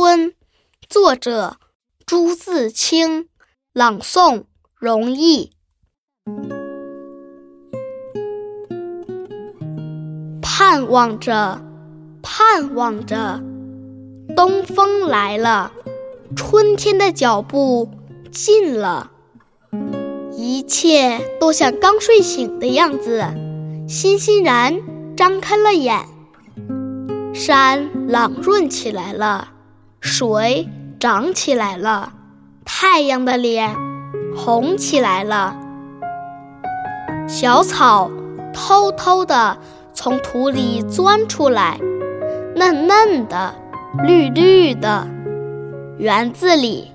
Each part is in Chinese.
春》，作者朱自清，朗诵容易。盼望着，盼望着，东风来了，春天的脚步近了，一切都像刚睡醒的样子，欣欣然张开了眼。山朗润起来了，水涨起来了，太阳的脸红起来了，小草偷偷地从土里钻出来，嫩嫩的，绿绿的。园子里，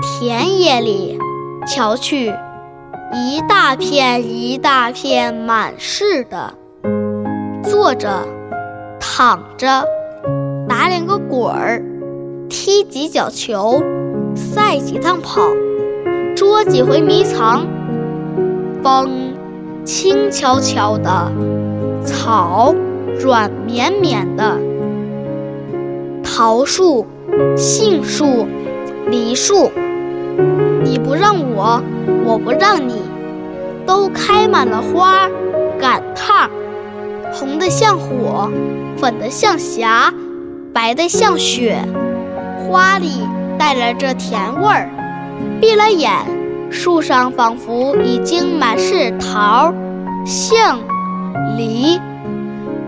田野里，瞧去，一大片一大片满是的。坐着。躺着，打两个滚儿，踢几脚球，赛几趟跑，捉几回迷藏。风轻悄悄的，草软绵绵的。桃树、杏树、梨树，你不让我，我不让你，都开满了花，赶趟。红的像火，粉的像霞，白的像雪，花里带着这甜味儿。闭了眼，树上仿佛已经满是桃、杏、梨。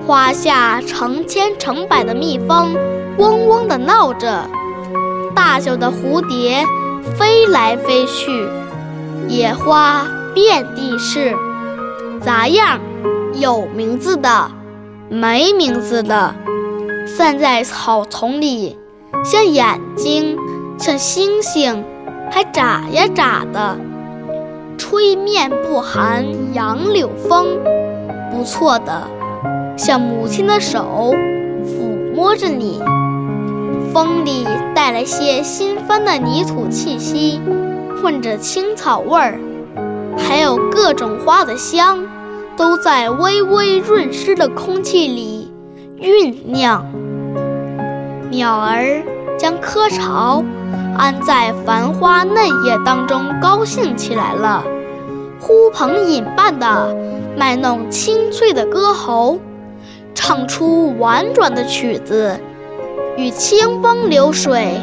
花下成千成百的蜜蜂嗡嗡地闹着，大小的蝴蝶飞来飞去，野花遍地是，杂样。有名字的，没名字的，散在草丛里，像眼睛，像星星，还眨呀眨的。吹面不寒杨柳风，不错的，像母亲的手抚摸着你。风里带来些新翻的泥土气息，混着青草味儿，还有各种花的香。都在微微润湿的空气里酝酿。鸟儿将窠巢安在繁花嫩叶当中，高兴起来了，呼朋引伴的卖弄清脆的歌喉，唱出婉转的曲子，与清风流水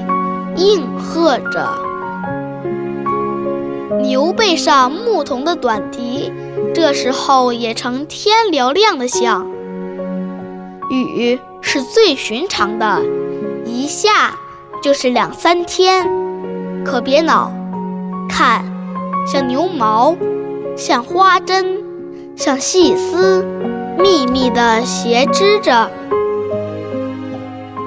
应和着。牛背上牧童的短笛。这时候也成天嘹亮的响。雨是最寻常的，一下就是两三天。可别恼，看，像牛毛，像花针，像细丝，密密的斜织着。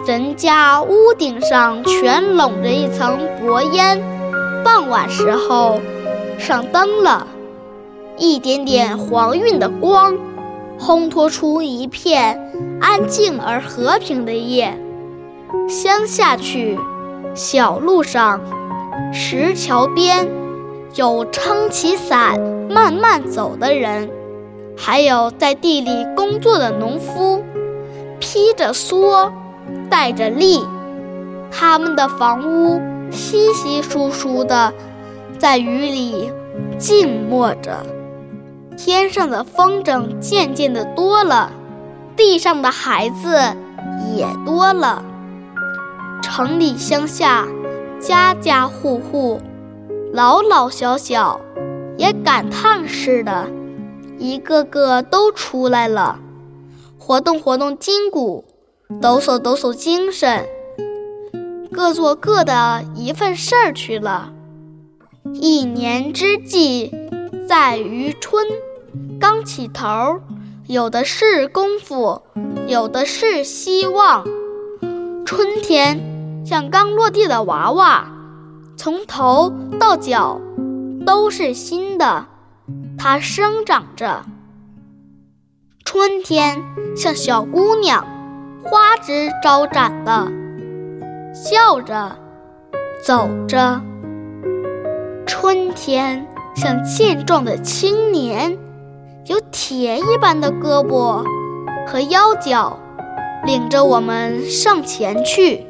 人家屋顶上全笼着一层薄烟，傍晚时候上灯了。一点点黄晕的光，烘托出一片安静而和平的夜。乡下去，小路上，石桥边，有撑起伞慢慢走的人，还有在地里工作的农夫，披着蓑，戴着笠，他们的房屋稀稀疏疏的，在雨里静默着。天上的风筝渐渐的多了，地上的孩子也多了。城里乡下，家家户户，老老小小，也赶趟似的，一个个都出来了，活动活动筋骨，抖擞抖擞精神，各做各的一份事儿去了。一年之计在于春。刚起头，有的是功夫，有的是希望。春天像刚落地的娃娃，从头到脚都是新的，它生长着。春天像小姑娘，花枝招展的，笑着走着。春天像健壮的青年。有铁一般的胳膊和腰脚，领着我们上前去。